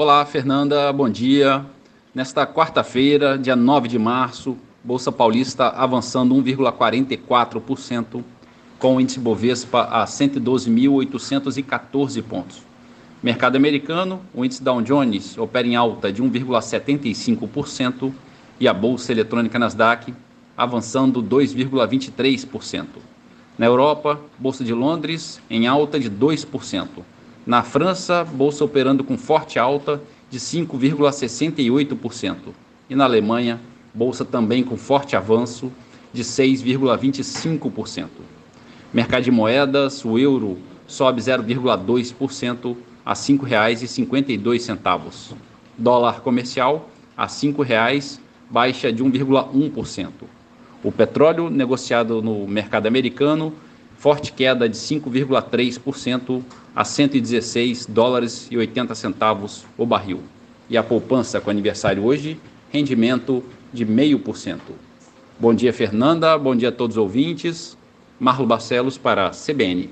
Olá, Fernanda, bom dia. Nesta quarta-feira, dia 9 de março, Bolsa Paulista avançando 1,44%, com o índice Bovespa a 112.814 pontos. Mercado americano, o índice Dow Jones opera em alta de 1,75% e a bolsa eletrônica Nasdaq avançando 2,23%. Na Europa, bolsa de Londres em alta de 2%. Na França, bolsa operando com forte alta de 5,68%. E na Alemanha, bolsa também com forte avanço de 6,25%. Mercado de moedas, o euro sobe 0,2% a R$ 5,52. Dólar comercial a R$ 5,00, baixa de 1,1%. O petróleo negociado no mercado americano forte queda de 5,3% a 116 dólares e 80 centavos o barril. E a poupança com aniversário hoje, rendimento de 0,5%. Bom dia, Fernanda. Bom dia a todos os ouvintes. Marlo Barcelos para a CBN.